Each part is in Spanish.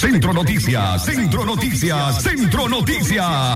Centro Noticias, Centro Noticias, Centro Noticias.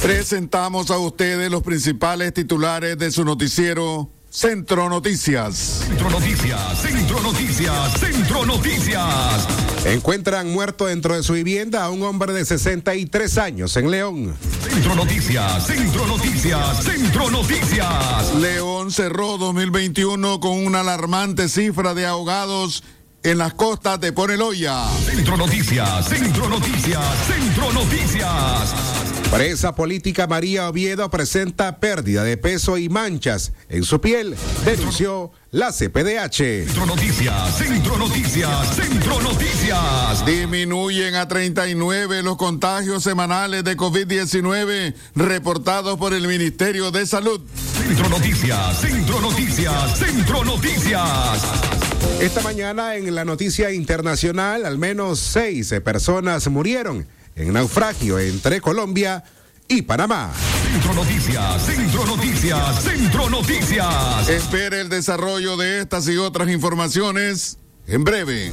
Presentamos a ustedes los principales titulares de su noticiero Centro Noticias. Centro Noticias, Centro Noticias, Centro Noticias. Encuentran muerto dentro de su vivienda a un hombre de 63 años en León. Centro Noticias, Centro Noticias, Centro Noticias. León cerró 2021 con una alarmante cifra de ahogados en las costas de Poneloya. Centro Noticias, Centro Noticias, Centro Noticias. Presa política María Oviedo presenta pérdida de peso y manchas en su piel, denunció la CPDH. Centro Noticias, Centro Noticias, Centro Noticias. Disminuyen a 39 los contagios semanales de COVID-19 reportados por el Ministerio de Salud. Centro Noticias, Centro Noticias, Centro Noticias. Esta mañana en la noticia internacional, al menos seis personas murieron en naufragio entre Colombia y Panamá. Centro Noticias, Centro Noticias, Centro Noticias. Espere el desarrollo de estas y otras informaciones en breve.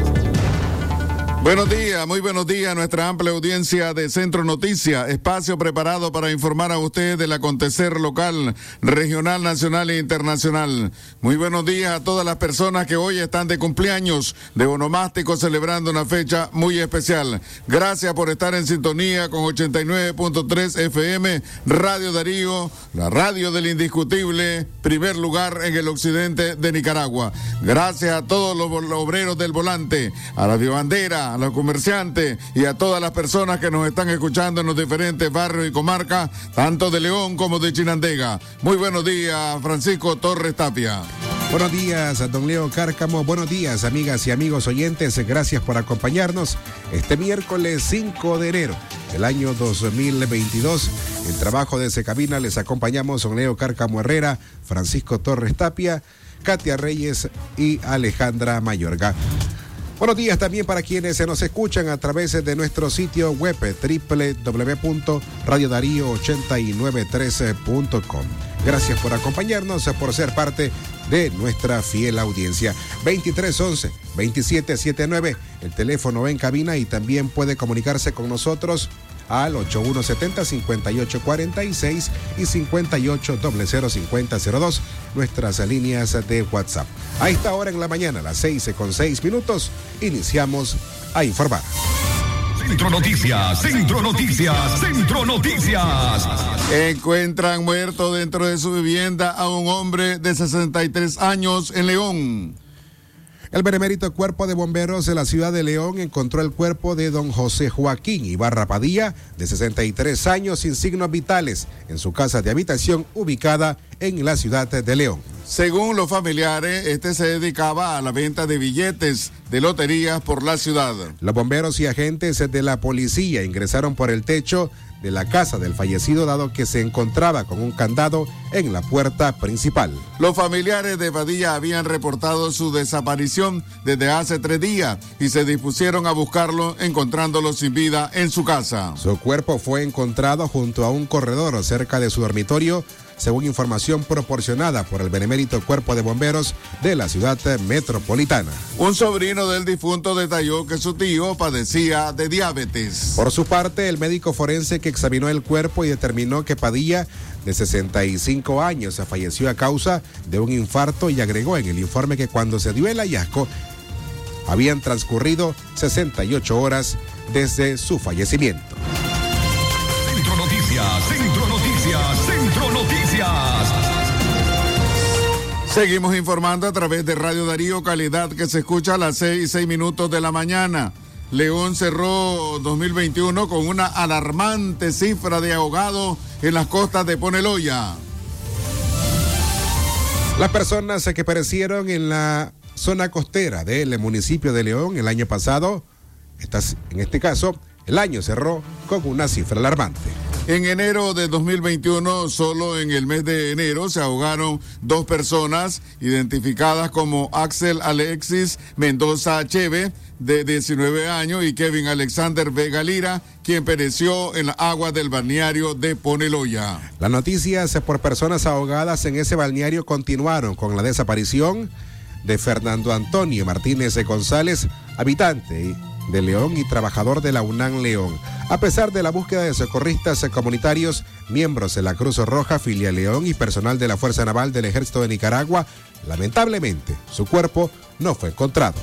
Buenos días, muy buenos días a nuestra amplia audiencia de Centro Noticias, espacio preparado para informar a ustedes del acontecer local, regional, nacional e internacional. Muy buenos días a todas las personas que hoy están de cumpleaños, de onomástico, celebrando una fecha muy especial. Gracias por estar en sintonía con 89.3 FM, Radio Darío, la radio del indiscutible, primer lugar en el occidente de Nicaragua. Gracias a todos los obreros del volante, a la bandera a los comerciantes y a todas las personas que nos están escuchando en los diferentes barrios y comarcas, tanto de León como de Chinandega. Muy buenos días, Francisco Torres Tapia. Buenos días, don Leo Cárcamo. Buenos días, amigas y amigos oyentes. Gracias por acompañarnos este miércoles 5 de enero del año 2022. En trabajo de Secabina les acompañamos don Leo Cárcamo Herrera, Francisco Torres Tapia, Katia Reyes y Alejandra Mayorga. Buenos días también para quienes se nos escuchan a través de nuestro sitio web www.radiodarío8913.com. Gracias por acompañarnos, por ser parte de nuestra fiel audiencia. 2311-2779, el teléfono en cabina y también puede comunicarse con nosotros al 8170-5846 y 58005002, nuestras líneas de WhatsApp. A esta hora en la mañana, a las 6 con 6 minutos, iniciamos a informar. Centro Noticias, Centro Noticias, Centro Noticias. Encuentran muerto dentro de su vivienda a un hombre de 63 años en León. El benemérito Cuerpo de Bomberos de la ciudad de León encontró el cuerpo de don José Joaquín Ibarra Padilla, de 63 años sin signos vitales, en su casa de habitación ubicada en la ciudad de León. Según los familiares, este se dedicaba a la venta de billetes de loterías por la ciudad. Los bomberos y agentes de la policía ingresaron por el techo de la casa del fallecido dado que se encontraba con un candado en la puerta principal. Los familiares de Padilla habían reportado su desaparición desde hace tres días y se dispusieron a buscarlo encontrándolo sin vida en su casa. Su cuerpo fue encontrado junto a un corredor cerca de su dormitorio según información proporcionada por el Benemérito Cuerpo de Bomberos de la ciudad metropolitana. Un sobrino del difunto detalló que su tío padecía de diabetes. Por su parte, el médico forense que examinó el cuerpo y determinó que Padilla, de 65 años, falleció a causa de un infarto y agregó en el informe que cuando se dio el hallazgo, habían transcurrido 68 horas desde su fallecimiento. Centro Noticias, Centro Seguimos informando a través de Radio Darío, calidad que se escucha a las 6 y 6 minutos de la mañana. León cerró 2021 con una alarmante cifra de ahogados en las costas de Poneloya. Las personas que perecieron en la zona costera del municipio de León el año pasado. en este caso, el año cerró con una cifra alarmante. En enero de 2021, solo en el mes de enero, se ahogaron dos personas identificadas como Axel Alexis Mendoza Cheve, de 19 años, y Kevin Alexander Vega Lira, quien pereció en la agua del balneario de Poneloya. Las noticias por personas ahogadas en ese balneario continuaron con la desaparición de Fernando Antonio Martínez González, habitante de León y trabajador de la UNAM León. A pesar de la búsqueda de socorristas comunitarios, miembros de la Cruz Roja, Filia León y personal de la Fuerza Naval del Ejército de Nicaragua, lamentablemente su cuerpo no fue encontrado.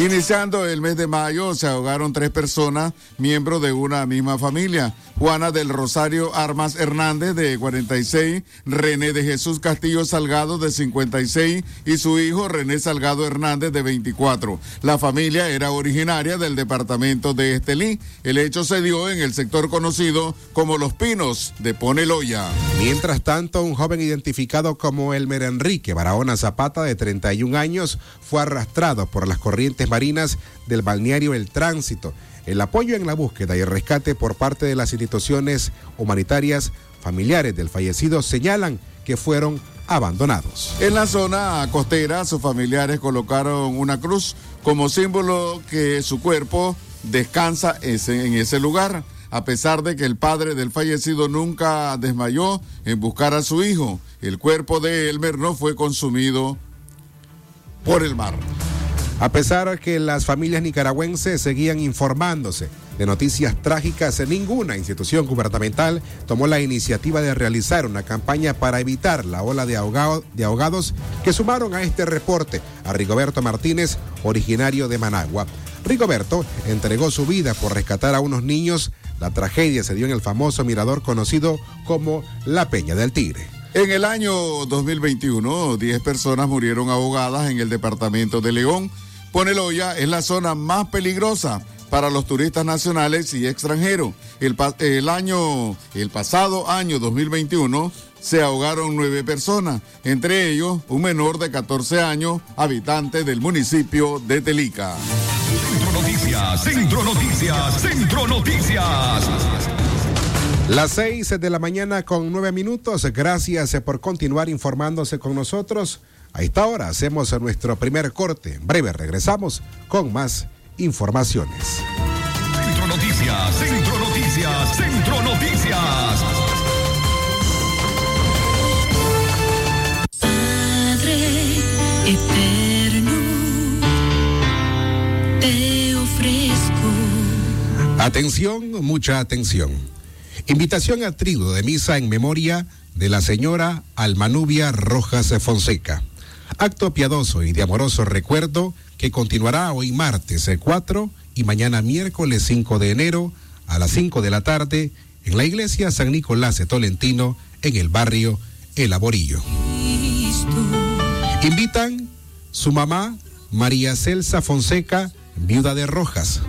Iniciando el mes de mayo se ahogaron tres personas, miembros de una misma familia. Juana del Rosario Armas Hernández de 46, René de Jesús Castillo Salgado de 56 y su hijo René Salgado Hernández de 24. La familia era originaria del departamento de Estelí. El hecho se dio en el sector conocido como Los Pinos de Poneloya. Mientras tanto, un joven identificado como Elmer Enrique Barahona Zapata de 31 años fue arrastrado por las corrientes marinas del balneario El Tránsito. El apoyo en la búsqueda y el rescate por parte de las instituciones humanitarias familiares del fallecido señalan que fueron abandonados. En la zona costera, sus familiares colocaron una cruz como símbolo que su cuerpo descansa en ese lugar, a pesar de que el padre del fallecido nunca desmayó en buscar a su hijo. El cuerpo de Elmer no fue consumido por el mar. A pesar que las familias nicaragüenses seguían informándose de noticias trágicas, ninguna institución gubernamental tomó la iniciativa de realizar una campaña para evitar la ola de, de ahogados que sumaron a este reporte a Rigoberto Martínez, originario de Managua. Rigoberto entregó su vida por rescatar a unos niños. La tragedia se dio en el famoso mirador conocido como La Peña del Tigre. En el año 2021, 10 personas murieron ahogadas en el departamento de León Poneloya es la zona más peligrosa para los turistas nacionales y extranjeros. El, año, el pasado año 2021 se ahogaron nueve personas, entre ellos un menor de 14 años, habitante del municipio de Telica. Centro Noticias, Centro Noticias, Centro Noticias. Las seis de la mañana con nueve minutos. Gracias por continuar informándose con nosotros. A esta hora hacemos nuestro primer corte. En breve regresamos con más informaciones. Centro Noticias, Centro Noticias, Centro Noticias. Padre eterno, te ofrezco. Atención, mucha atención. Invitación a trigo de misa en memoria de la señora Almanubia Rojas Fonseca Acto piadoso y de amoroso recuerdo que continuará hoy martes 4 y mañana miércoles 5 de enero a las 5 de la tarde en la iglesia San Nicolás de Tolentino en el barrio El Aborillo. Invitan su mamá María Celsa Fonseca, viuda de Rojas,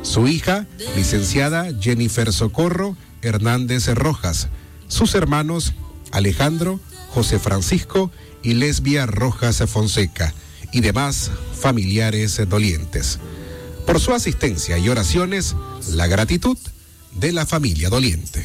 su hija licenciada Jennifer Socorro Hernández Rojas, sus hermanos Alejandro, José Francisco y Lesbia Rojas Fonseca y demás familiares dolientes. Por su asistencia y oraciones, la gratitud de la familia doliente.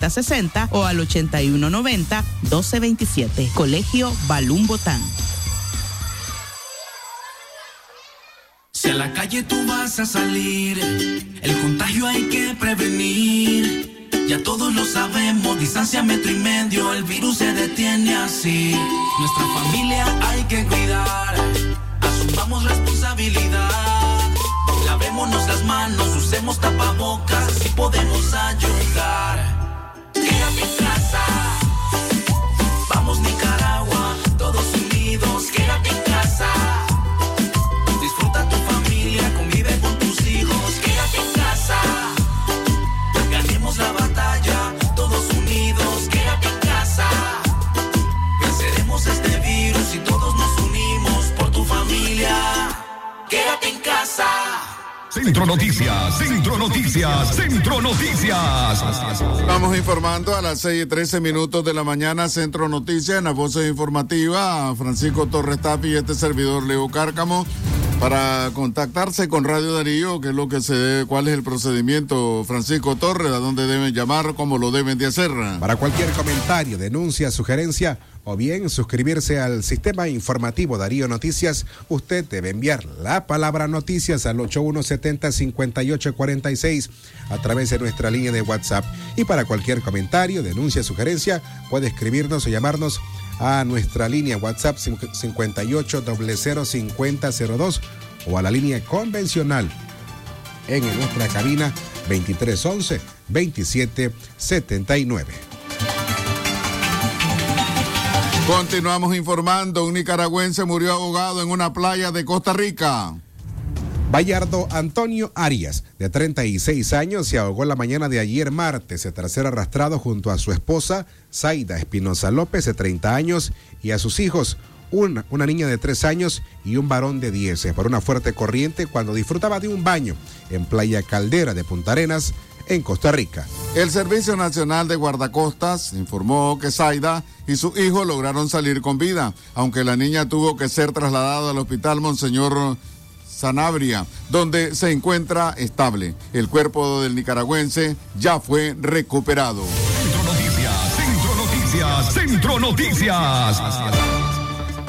6060 o al 8190-1227. Colegio Balún Botán. Si a la calle tú vas a salir, el contagio hay que prevenir. Ya todos lo sabemos, distancia metro y medio, el virus se detiene así. Nuestra familia hay que cuidar, asumamos responsabilidad. Lavémonos las manos, usemos tapabocas, así podemos ayudar. Casa. Vamos Nicaragua, todos unidos, quédate en casa. Centro Noticias, Centro Noticias, Centro Noticias. Estamos informando a las 6 y 13 minutos de la mañana, Centro Noticias, en la voz informativa, Francisco Torres Tapi y este servidor Leo Cárcamo. Para contactarse con Radio Darío, que es lo que se debe, cuál es el procedimiento, Francisco Torres, a dónde deben llamar, cómo lo deben de hacer. Para cualquier comentario, denuncia, sugerencia o bien suscribirse al sistema informativo Darío Noticias, usted debe enviar la palabra noticias al 8170-5846 a través de nuestra línea de WhatsApp. Y para cualquier comentario, denuncia, sugerencia, puede escribirnos o llamarnos a nuestra línea WhatsApp 58005002 o a la línea convencional en nuestra cabina 2311 2779. Continuamos informando, un nicaragüense murió ahogado en una playa de Costa Rica. Bayardo Antonio Arias, de 36 años, se ahogó la mañana de ayer martes tras ser arrastrado junto a su esposa, Zaida Espinosa López, de 30 años, y a sus hijos, una, una niña de 3 años y un varón de 10, por una fuerte corriente cuando disfrutaba de un baño en Playa Caldera de Punta Arenas, en Costa Rica. El Servicio Nacional de Guardacostas informó que Zaida y su hijo lograron salir con vida, aunque la niña tuvo que ser trasladada al hospital Monseñor Sanabria, donde se encuentra estable. El cuerpo del nicaragüense ya fue recuperado. Centro Noticias, Centro Noticias, Centro Noticias.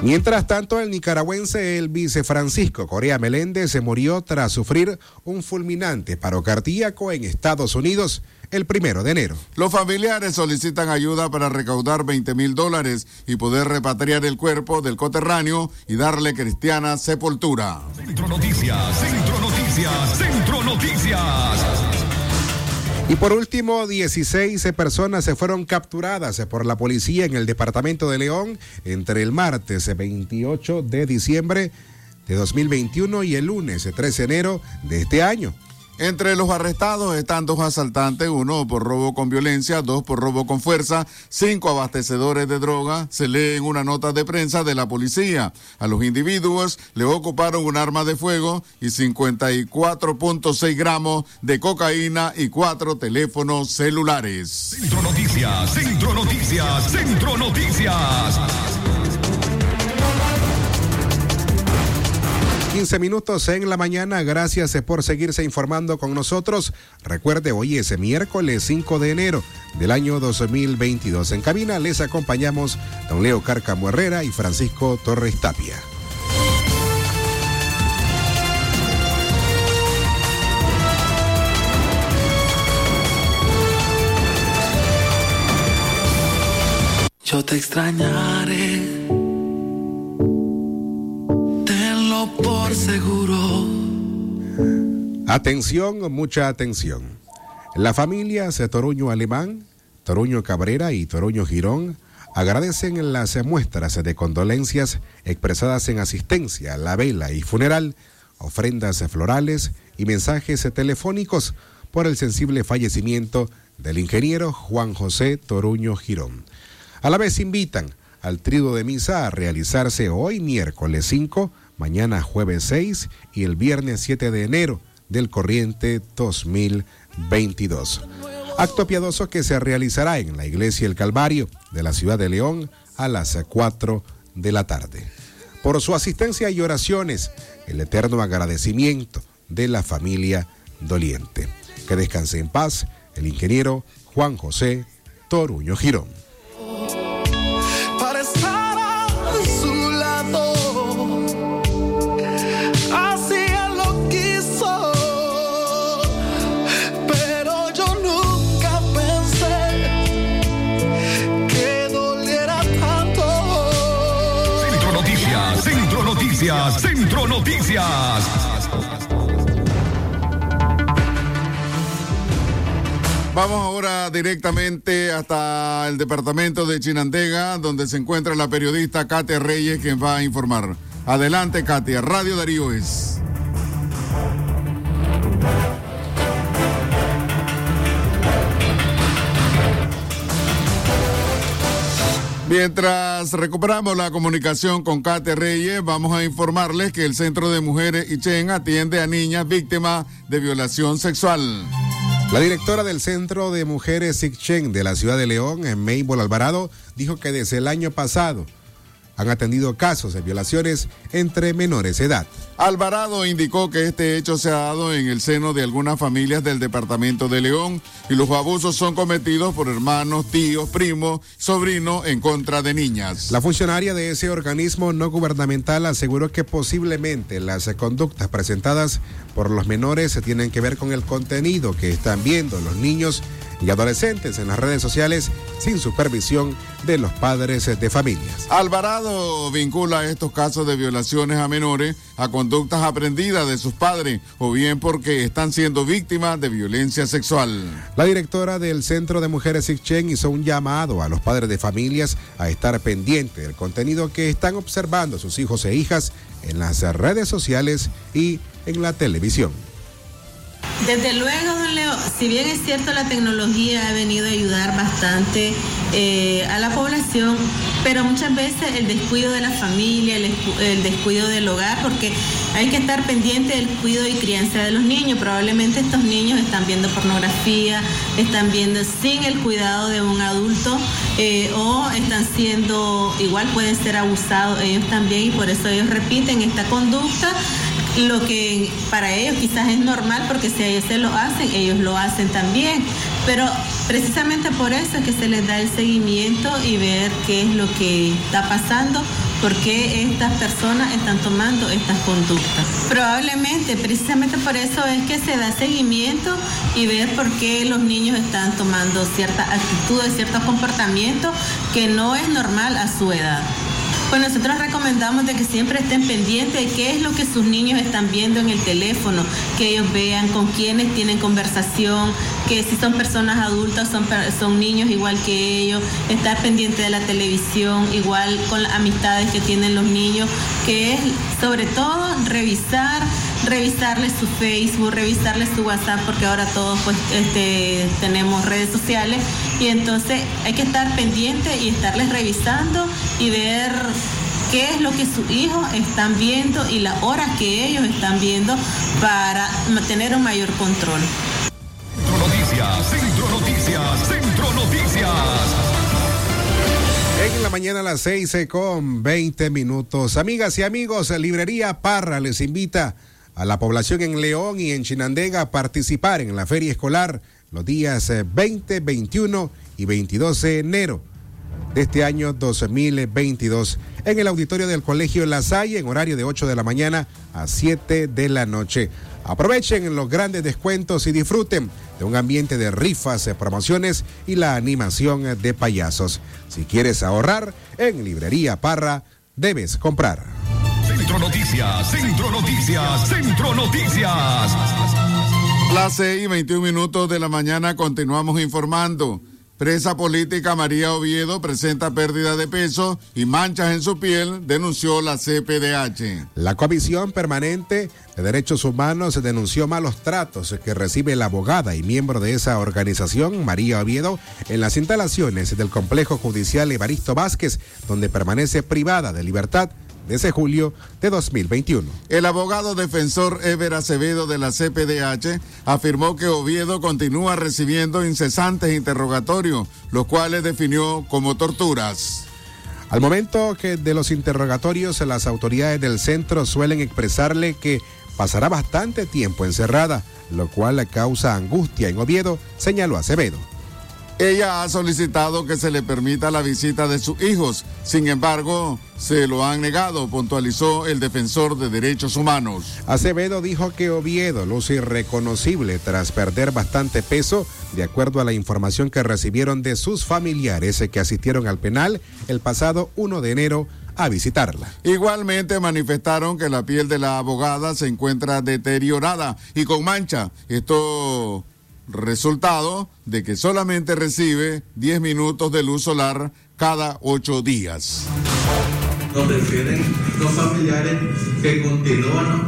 Mientras tanto, el nicaragüense Elvis Francisco Corea Meléndez se murió tras sufrir un fulminante paro cardíaco en Estados Unidos el primero de enero. Los familiares solicitan ayuda para recaudar 20 mil dólares y poder repatriar el cuerpo del coterráneo y darle cristiana sepultura. Centro Noticias, Centro Noticias, Centro Noticias. Y por último, 16 personas se fueron capturadas por la policía en el departamento de León entre el martes 28 de diciembre de 2021 y el lunes 13 de enero de este año. Entre los arrestados están dos asaltantes, uno por robo con violencia, dos por robo con fuerza, cinco abastecedores de droga, se lee en una nota de prensa de la policía. A los individuos le ocuparon un arma de fuego y 54.6 gramos de cocaína y cuatro teléfonos celulares. Centro Noticias, Centro Noticias, Centro Noticias. 15 minutos en la mañana. Gracias por seguirse informando con nosotros. Recuerde, hoy es miércoles 5 de enero del año 2022. En cabina les acompañamos don Leo Cárcamo Herrera y Francisco Torres Tapia. Yo te extrañaré. Seguro. Atención, mucha atención. La familia Toruño Alemán, Toruño Cabrera y Toruño Girón agradecen las muestras de condolencias expresadas en asistencia, la vela y funeral, ofrendas florales y mensajes telefónicos por el sensible fallecimiento del ingeniero Juan José Toruño Girón. A la vez invitan al trido de misa a realizarse hoy miércoles 5, mañana jueves 6 y el viernes 7 de enero del corriente 2022. Acto piadoso que se realizará en la iglesia El Calvario de la ciudad de León a las 4 de la tarde. Por su asistencia y oraciones, el eterno agradecimiento de la familia doliente. Que descanse en paz el ingeniero Juan José Toruño Girón. Noticias. Vamos ahora directamente hasta el departamento de Chinandega, donde se encuentra la periodista Katia Reyes, quien va a informar. Adelante, Katia. Radio Darío es. Mientras recuperamos la comunicación con Katia Reyes, vamos a informarles que el Centro de Mujeres Ichen atiende a niñas víctimas de violación sexual. La directora del Centro de Mujeres Sicchen de la ciudad de León, en Maybol Alvarado, dijo que desde el año pasado han atendido casos de violaciones entre menores de edad. Alvarado indicó que este hecho se ha dado en el seno de algunas familias del departamento de León y los abusos son cometidos por hermanos, tíos, primos, sobrinos en contra de niñas. La funcionaria de ese organismo no gubernamental aseguró que posiblemente las conductas presentadas por los menores se tienen que ver con el contenido que están viendo los niños y adolescentes en las redes sociales sin supervisión de los padres de familias. Alvarado vincula estos casos de violaciones a menores a conductas aprendidas de sus padres o bien porque están siendo víctimas de violencia sexual. La directora del Centro de Mujeres Sicchen hizo un llamado a los padres de familias a estar pendientes del contenido que están observando sus hijos e hijas en las redes sociales y en la televisión. Desde luego, don Leo, si bien es cierto la tecnología ha venido a ayudar bastante eh, a la población, pero muchas veces el descuido de la familia, el, escu- el descuido del hogar, porque hay que estar pendiente del cuidado y crianza de los niños. Probablemente estos niños están viendo pornografía, están viendo sin el cuidado de un adulto eh, o están siendo, igual pueden ser abusados ellos también y por eso ellos repiten esta conducta lo que para ellos quizás es normal porque si ellos se lo hacen, ellos lo hacen también. Pero precisamente por eso es que se les da el seguimiento y ver qué es lo que está pasando, por qué estas personas están tomando estas conductas. Probablemente, precisamente por eso es que se da seguimiento y ver por qué los niños están tomando ciertas actitudes, ciertos comportamientos que no es normal a su edad. Pues nosotros recomendamos de que siempre estén pendientes de qué es lo que sus niños están viendo en el teléfono, que ellos vean con quiénes tienen conversación, que si son personas adultas, son, son niños igual que ellos, estar pendiente de la televisión, igual con las amistades que tienen los niños, que es sobre todo revisar revisarles su Facebook, revisarles su WhatsApp, porque ahora todos pues este, tenemos redes sociales y entonces hay que estar pendiente y estarles revisando y ver qué es lo que sus hijos están viendo y las horas que ellos están viendo para tener un mayor control. Centro Noticias, Centro Noticias, Centro Noticias. En la mañana a las 6 eh, con 20 minutos. Amigas y amigos, Librería Parra les invita a la población en León y en Chinandega a participar en la feria escolar los días eh, 20, 21 y 22 de enero de este año 2022 en el auditorio del Colegio La Salle en horario de 8 de la mañana a 7 de la noche. Aprovechen los grandes descuentos y disfruten de un ambiente de rifas, eh, promociones y la animación eh, de payasos. Si quieres ahorrar, en Librería Parra debes comprar. Centro Noticias, Centro Noticias, Centro Noticias. Las 6 y 21 minutos de la mañana continuamos informando. Presa política María Oviedo presenta pérdida de peso y manchas en su piel, denunció la CPDH. La Comisión Permanente de Derechos Humanos denunció malos tratos que recibe la abogada y miembro de esa organización, María Oviedo, en las instalaciones del complejo judicial Evaristo Vázquez, donde permanece privada de libertad desde julio de 2021. El abogado defensor Ever Acevedo de la CPDH afirmó que Oviedo continúa recibiendo incesantes interrogatorios, los cuales definió como torturas. Al momento que de los interrogatorios, las autoridades del centro suelen expresarle que pasará bastante tiempo encerrada, lo cual causa angustia en Oviedo, señaló Acevedo. Ella ha solicitado que se le permita la visita de sus hijos, sin embargo, se lo han negado, puntualizó el defensor de derechos humanos. Acevedo dijo que Oviedo luce irreconocible tras perder bastante peso, de acuerdo a la información que recibieron de sus familiares que asistieron al penal el pasado 1 de enero a visitarla. Igualmente manifestaron que la piel de la abogada se encuentra deteriorada y con mancha. Esto resultado de que solamente recibe 10 minutos de luz solar cada 8 días. Nos refieren los familiares que continúan los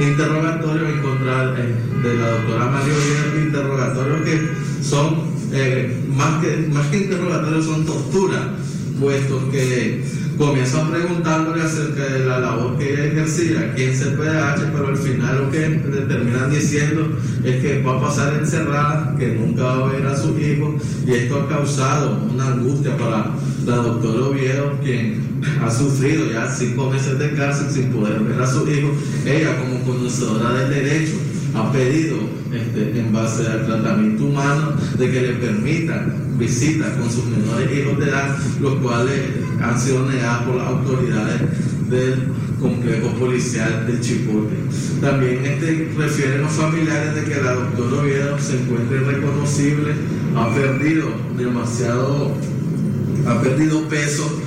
interrogatorios en contra eh, de la doctora María Oviedo, interrogatorios que son eh, más, que, más que interrogatorios son tortura, puesto que comienzan preguntándole acerca de la labor que ella ejercía aquí en CPH, pero al final lo que terminan diciendo es que va a pasar encerrada, que nunca va a ver a sus hijos, y esto ha causado una angustia para la doctora Oviedo, quien ha sufrido ya cinco meses de cárcel sin poder ver a sus hijos. Ella, como conocedora del derecho, ha pedido, este, en base al tratamiento humano, de que le permitan visitas con sus menores hijos de edad, los cuales han sido negadas por las autoridades del complejo policial del Chipote. También este, refieren los familiares de que la doctora Oviedo se encuentra irreconocible, ha perdido demasiado, ha perdido peso.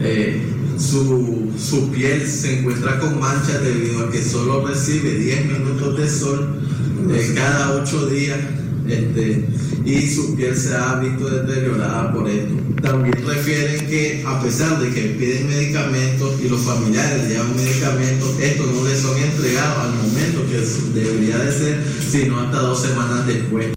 Eh, su, su, piel se encuentra con manchas debido a que solo recibe 10 minutos de sol eh, cada 8 días este, y su piel se ha visto deteriorada por esto. También refieren que a pesar de que piden medicamentos y los familiares le llevan medicamentos, estos no les son entregados al momento que debería de ser, sino hasta dos semanas después.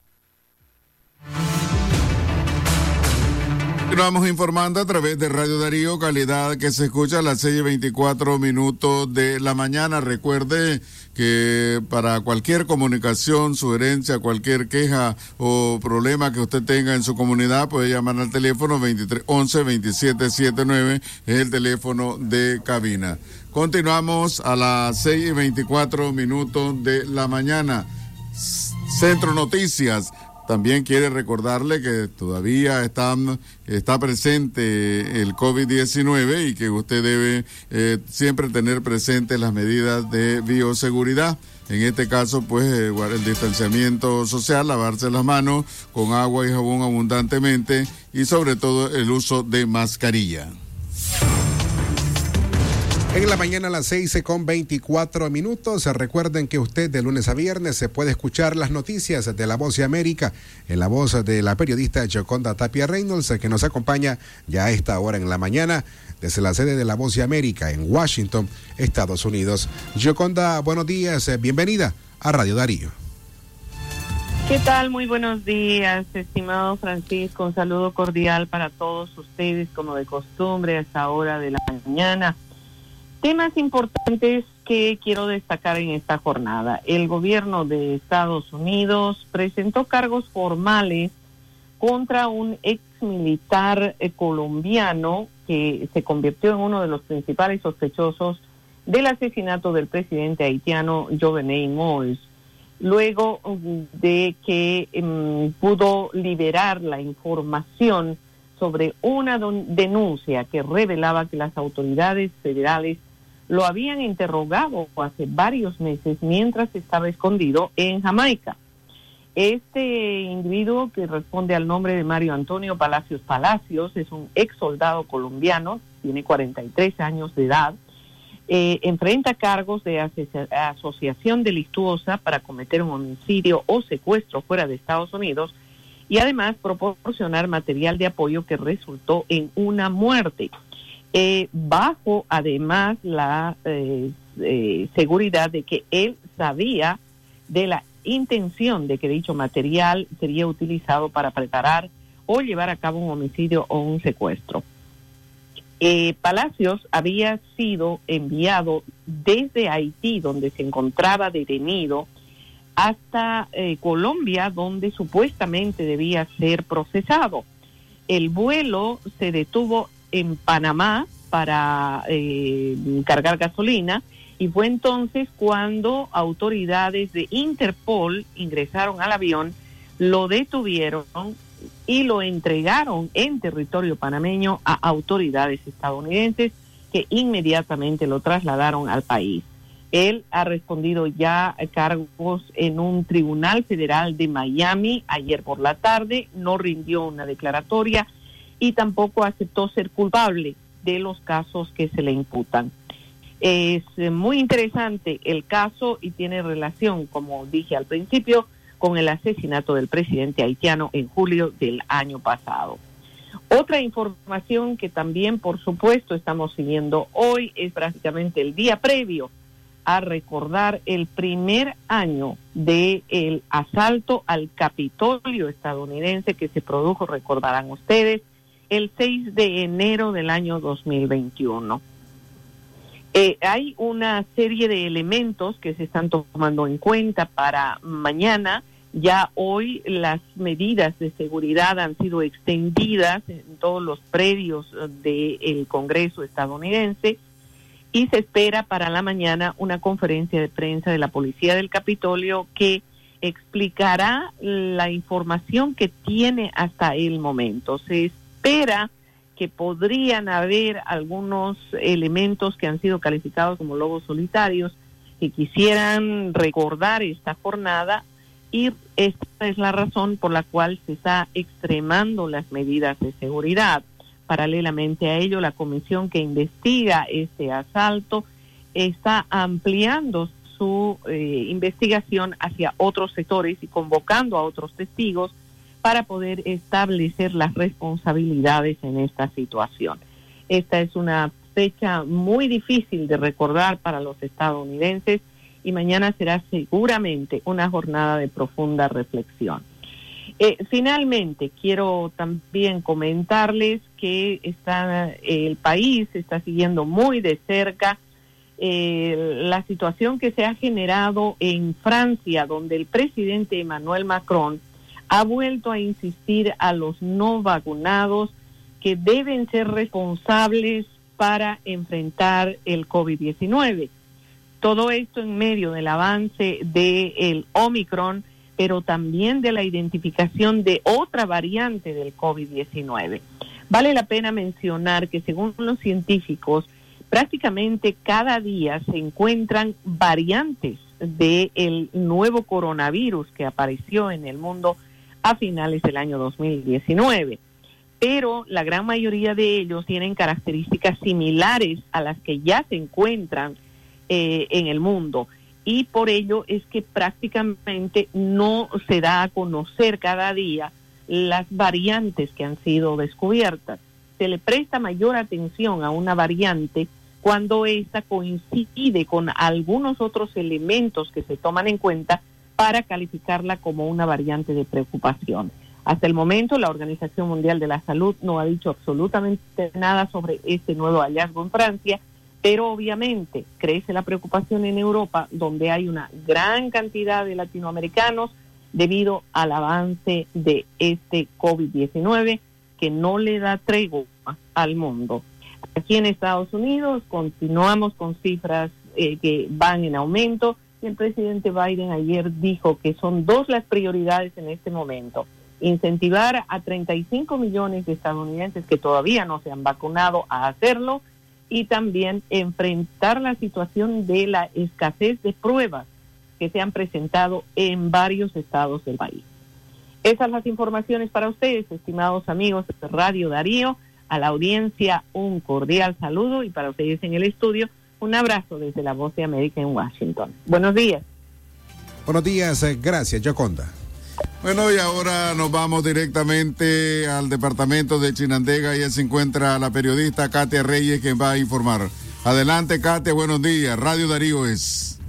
Continuamos informando a través de Radio Darío, calidad que se escucha a las 6 y 24 minutos de la mañana. Recuerde que para cualquier comunicación, sugerencia, cualquier queja o problema que usted tenga en su comunidad, puede llamar al teléfono 2311 2779, es el teléfono de cabina. Continuamos a las 6 y 24 minutos de la mañana. Centro Noticias también quiere recordarle que todavía está presente el COVID-19 y que usted debe eh, siempre tener presentes las medidas de bioseguridad. En este caso, pues, eh, el distanciamiento social, lavarse las manos con agua y jabón abundantemente y sobre todo el uso de mascarilla. En la mañana a las 6 con 24 minutos. Recuerden que usted de lunes a viernes se puede escuchar las noticias de La Voz de América en la voz de la periodista Joconda Tapia Reynolds, que nos acompaña ya a esta hora en la mañana desde la sede de La Voz de América en Washington, Estados Unidos. Joconda, buenos días, bienvenida a Radio Darío. ¿Qué tal? Muy buenos días, estimado Francisco. Un saludo cordial para todos ustedes, como de costumbre, a esta hora de la mañana. Temas importantes que quiero destacar en esta jornada. El gobierno de Estados Unidos presentó cargos formales contra un ex militar eh, colombiano que se convirtió en uno de los principales sospechosos del asesinato del presidente haitiano Jovenel Moïse, luego mm, de que mm, pudo liberar la información sobre una denuncia que revelaba que las autoridades federales lo habían interrogado hace varios meses mientras estaba escondido en Jamaica. Este individuo que responde al nombre de Mario Antonio Palacios Palacios es un ex soldado colombiano, tiene 43 años de edad, eh, enfrenta cargos de asociación delictuosa para cometer un homicidio o secuestro fuera de Estados Unidos y además proporcionar material de apoyo que resultó en una muerte eh, bajo además la eh, eh, seguridad de que él sabía de la intención de que dicho material sería utilizado para preparar o llevar a cabo un homicidio o un secuestro. Eh, Palacios había sido enviado desde Haití, donde se encontraba detenido, hasta Colombia, donde supuestamente debía ser procesado. El vuelo se detuvo en Panamá para eh, cargar gasolina y fue entonces cuando autoridades de Interpol ingresaron al avión lo detuvieron y lo entregaron en territorio panameño a autoridades estadounidenses que inmediatamente lo trasladaron al país. Él ha respondido ya a cargos en un tribunal federal de Miami ayer por la tarde, no rindió una declaratoria y tampoco aceptó ser culpable de los casos que se le imputan. Es muy interesante el caso y tiene relación, como dije al principio, con el asesinato del presidente haitiano en julio del año pasado. Otra información que también, por supuesto, estamos siguiendo hoy es prácticamente el día previo a recordar el primer año del el asalto al Capitolio estadounidense que se produjo, recordarán ustedes, el 6 de enero del año 2021. Eh, hay una serie de elementos que se están tomando en cuenta para mañana. Ya hoy las medidas de seguridad han sido extendidas en todos los predios del Congreso estadounidense y se espera para la mañana una conferencia de prensa de la Policía del Capitolio que explicará la información que tiene hasta el momento. Se espera que podrían haber algunos elementos que han sido calificados como lobos solitarios que quisieran recordar esta jornada y esta es la razón por la cual se está extremando las medidas de seguridad. Paralelamente a ello, la comisión que investiga este asalto está ampliando su eh, investigación hacia otros sectores y convocando a otros testigos para poder establecer las responsabilidades en esta situación. Esta es una fecha muy difícil de recordar para los estadounidenses y mañana será seguramente una jornada de profunda reflexión. Eh, finalmente, quiero también comentarles que está, el país está siguiendo muy de cerca eh, la situación que se ha generado en Francia, donde el presidente Emmanuel Macron ha vuelto a insistir a los no vacunados que deben ser responsables para enfrentar el COVID-19. Todo esto en medio del avance del Omicron pero también de la identificación de otra variante del COVID-19. Vale la pena mencionar que según los científicos, prácticamente cada día se encuentran variantes del nuevo coronavirus que apareció en el mundo a finales del año 2019. Pero la gran mayoría de ellos tienen características similares a las que ya se encuentran eh, en el mundo y por ello es que prácticamente no se da a conocer cada día las variantes que han sido descubiertas. Se le presta mayor atención a una variante cuando ésta coincide con algunos otros elementos que se toman en cuenta para calificarla como una variante de preocupación. Hasta el momento, la Organización Mundial de la Salud no ha dicho absolutamente nada sobre este nuevo hallazgo en Francia pero obviamente crece la preocupación en Europa, donde hay una gran cantidad de latinoamericanos debido al avance de este COVID-19 que no le da tregua al mundo. Aquí en Estados Unidos continuamos con cifras eh, que van en aumento y el presidente Biden ayer dijo que son dos las prioridades en este momento. Incentivar a 35 millones de estadounidenses que todavía no se han vacunado a hacerlo y también enfrentar la situación de la escasez de pruebas que se han presentado en varios estados del país. Esas las informaciones para ustedes, estimados amigos de Radio Darío. A la audiencia, un cordial saludo y para ustedes en el estudio, un abrazo desde la Voz de América en Washington. Buenos días. Buenos días, eh, gracias, Joconda. Bueno, y ahora nos vamos directamente al departamento de Chinandega. y se encuentra la periodista Katia Reyes, quien va a informar. Adelante, Katia, buenos días. Radio Darío es.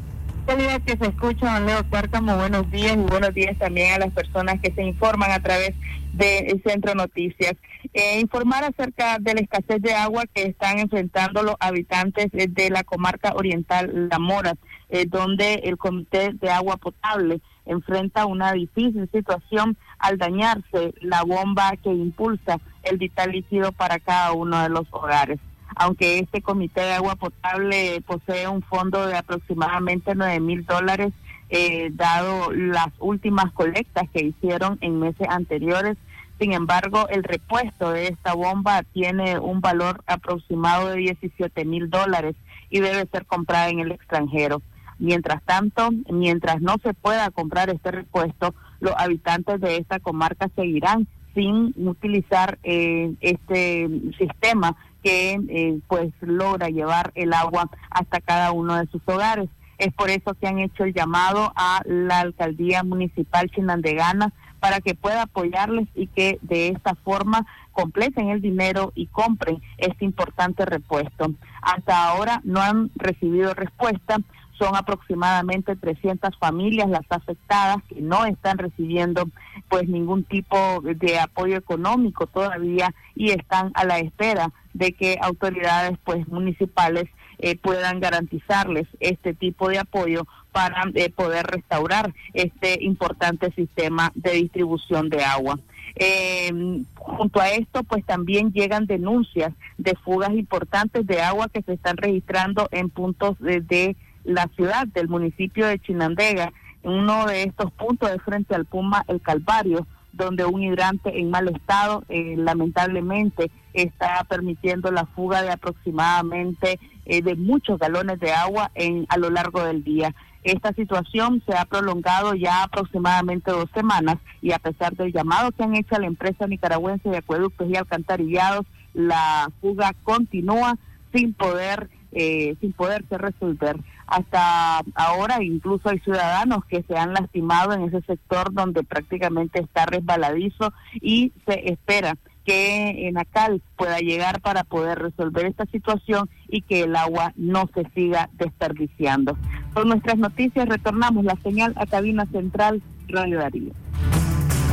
días que se escuchan, Leo Cárcamo, buenos días y buenos días también a las personas que se informan a través del Centro Noticias. Eh, informar acerca de la escasez de agua que están enfrentando los habitantes de la comarca oriental La Mora, eh, donde el Comité de Agua Potable enfrenta una difícil situación al dañarse la bomba que impulsa el vital líquido para cada uno de los hogares. Aunque este comité de agua potable posee un fondo de aproximadamente 9 mil dólares, eh, dado las últimas colectas que hicieron en meses anteriores. Sin embargo, el repuesto de esta bomba tiene un valor aproximado de 17 mil dólares y debe ser comprada en el extranjero. Mientras tanto, mientras no se pueda comprar este repuesto, los habitantes de esta comarca seguirán sin utilizar eh, este sistema que eh, pues logra llevar el agua hasta cada uno de sus hogares. Es por eso que han hecho el llamado a la alcaldía municipal chinandegana para que pueda apoyarles y que de esta forma completen el dinero y compren este importante repuesto. Hasta ahora no han recibido respuesta son aproximadamente 300 familias las afectadas que no están recibiendo pues ningún tipo de apoyo económico todavía y están a la espera de que autoridades pues municipales eh, puedan garantizarles este tipo de apoyo para eh, poder restaurar este importante sistema de distribución de agua. Eh, junto a esto, pues también llegan denuncias de fugas importantes de agua que se están registrando en puntos de la ciudad del municipio de Chinandega, uno de estos puntos de frente al Puma El Calvario, donde un hidrante en mal estado eh, lamentablemente está permitiendo la fuga de aproximadamente eh, de muchos galones de agua en a lo largo del día. Esta situación se ha prolongado ya aproximadamente dos semanas y a pesar del llamado que han hecho a la empresa nicaragüense de acueductos y alcantarillados, la fuga continúa sin poder eh, sin poderse resolver. Hasta ahora incluso hay ciudadanos que se han lastimado en ese sector donde prácticamente está resbaladizo y se espera que Enacal pueda llegar para poder resolver esta situación y que el agua no se siga desperdiciando. Con nuestras noticias retornamos la señal a cabina central Radio Darío.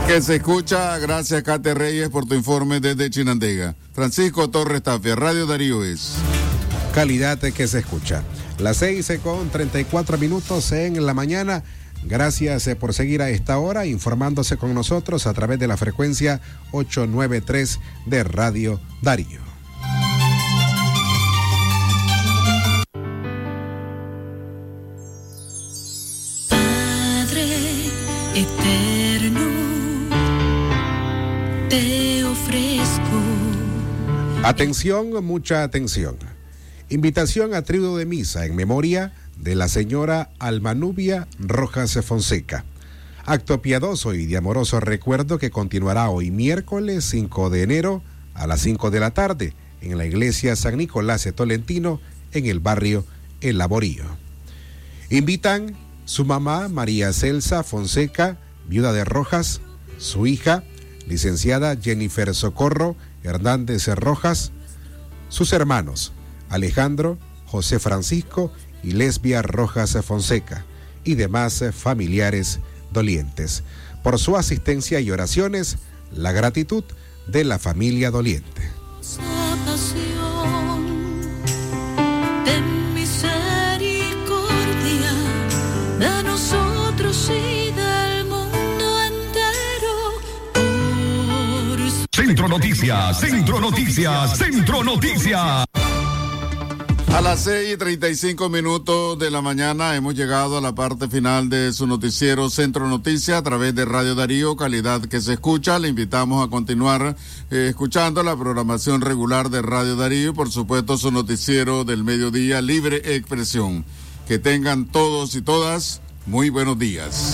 Que se escucha, gracias Cate Reyes por tu informe desde Chinandega. Francisco Torres Tafia, Radio Darío es calidad que se escucha. Las seis con 34 minutos en la mañana. Gracias eh, por seguir a esta hora informándose con nosotros a través de la frecuencia 893 de Radio Darío. Padre eterno, te ofrezco. Atención, mucha atención. Invitación a tributo de misa en memoria de la señora Almanubia Rojas Fonseca. Acto piadoso y de amoroso recuerdo que continuará hoy miércoles 5 de enero a las 5 de la tarde en la iglesia San Nicolás de Tolentino en el barrio El Laborío. Invitan su mamá María Celsa Fonseca, viuda de Rojas, su hija, licenciada Jennifer Socorro Hernández Rojas, sus hermanos Alejandro, José Francisco y Lesbia Rojas Fonseca y demás familiares dolientes. Por su asistencia y oraciones, la gratitud de la familia doliente. Ten misericordia de nosotros y del mundo entero. Centro Noticias, Centro Noticias, Centro Noticias. A las 6 y 35 minutos de la mañana hemos llegado a la parte final de su noticiero Centro Noticias a través de Radio Darío, calidad que se escucha. Le invitamos a continuar eh, escuchando la programación regular de Radio Darío y por supuesto su noticiero del mediodía Libre Expresión. Que tengan todos y todas muy buenos días.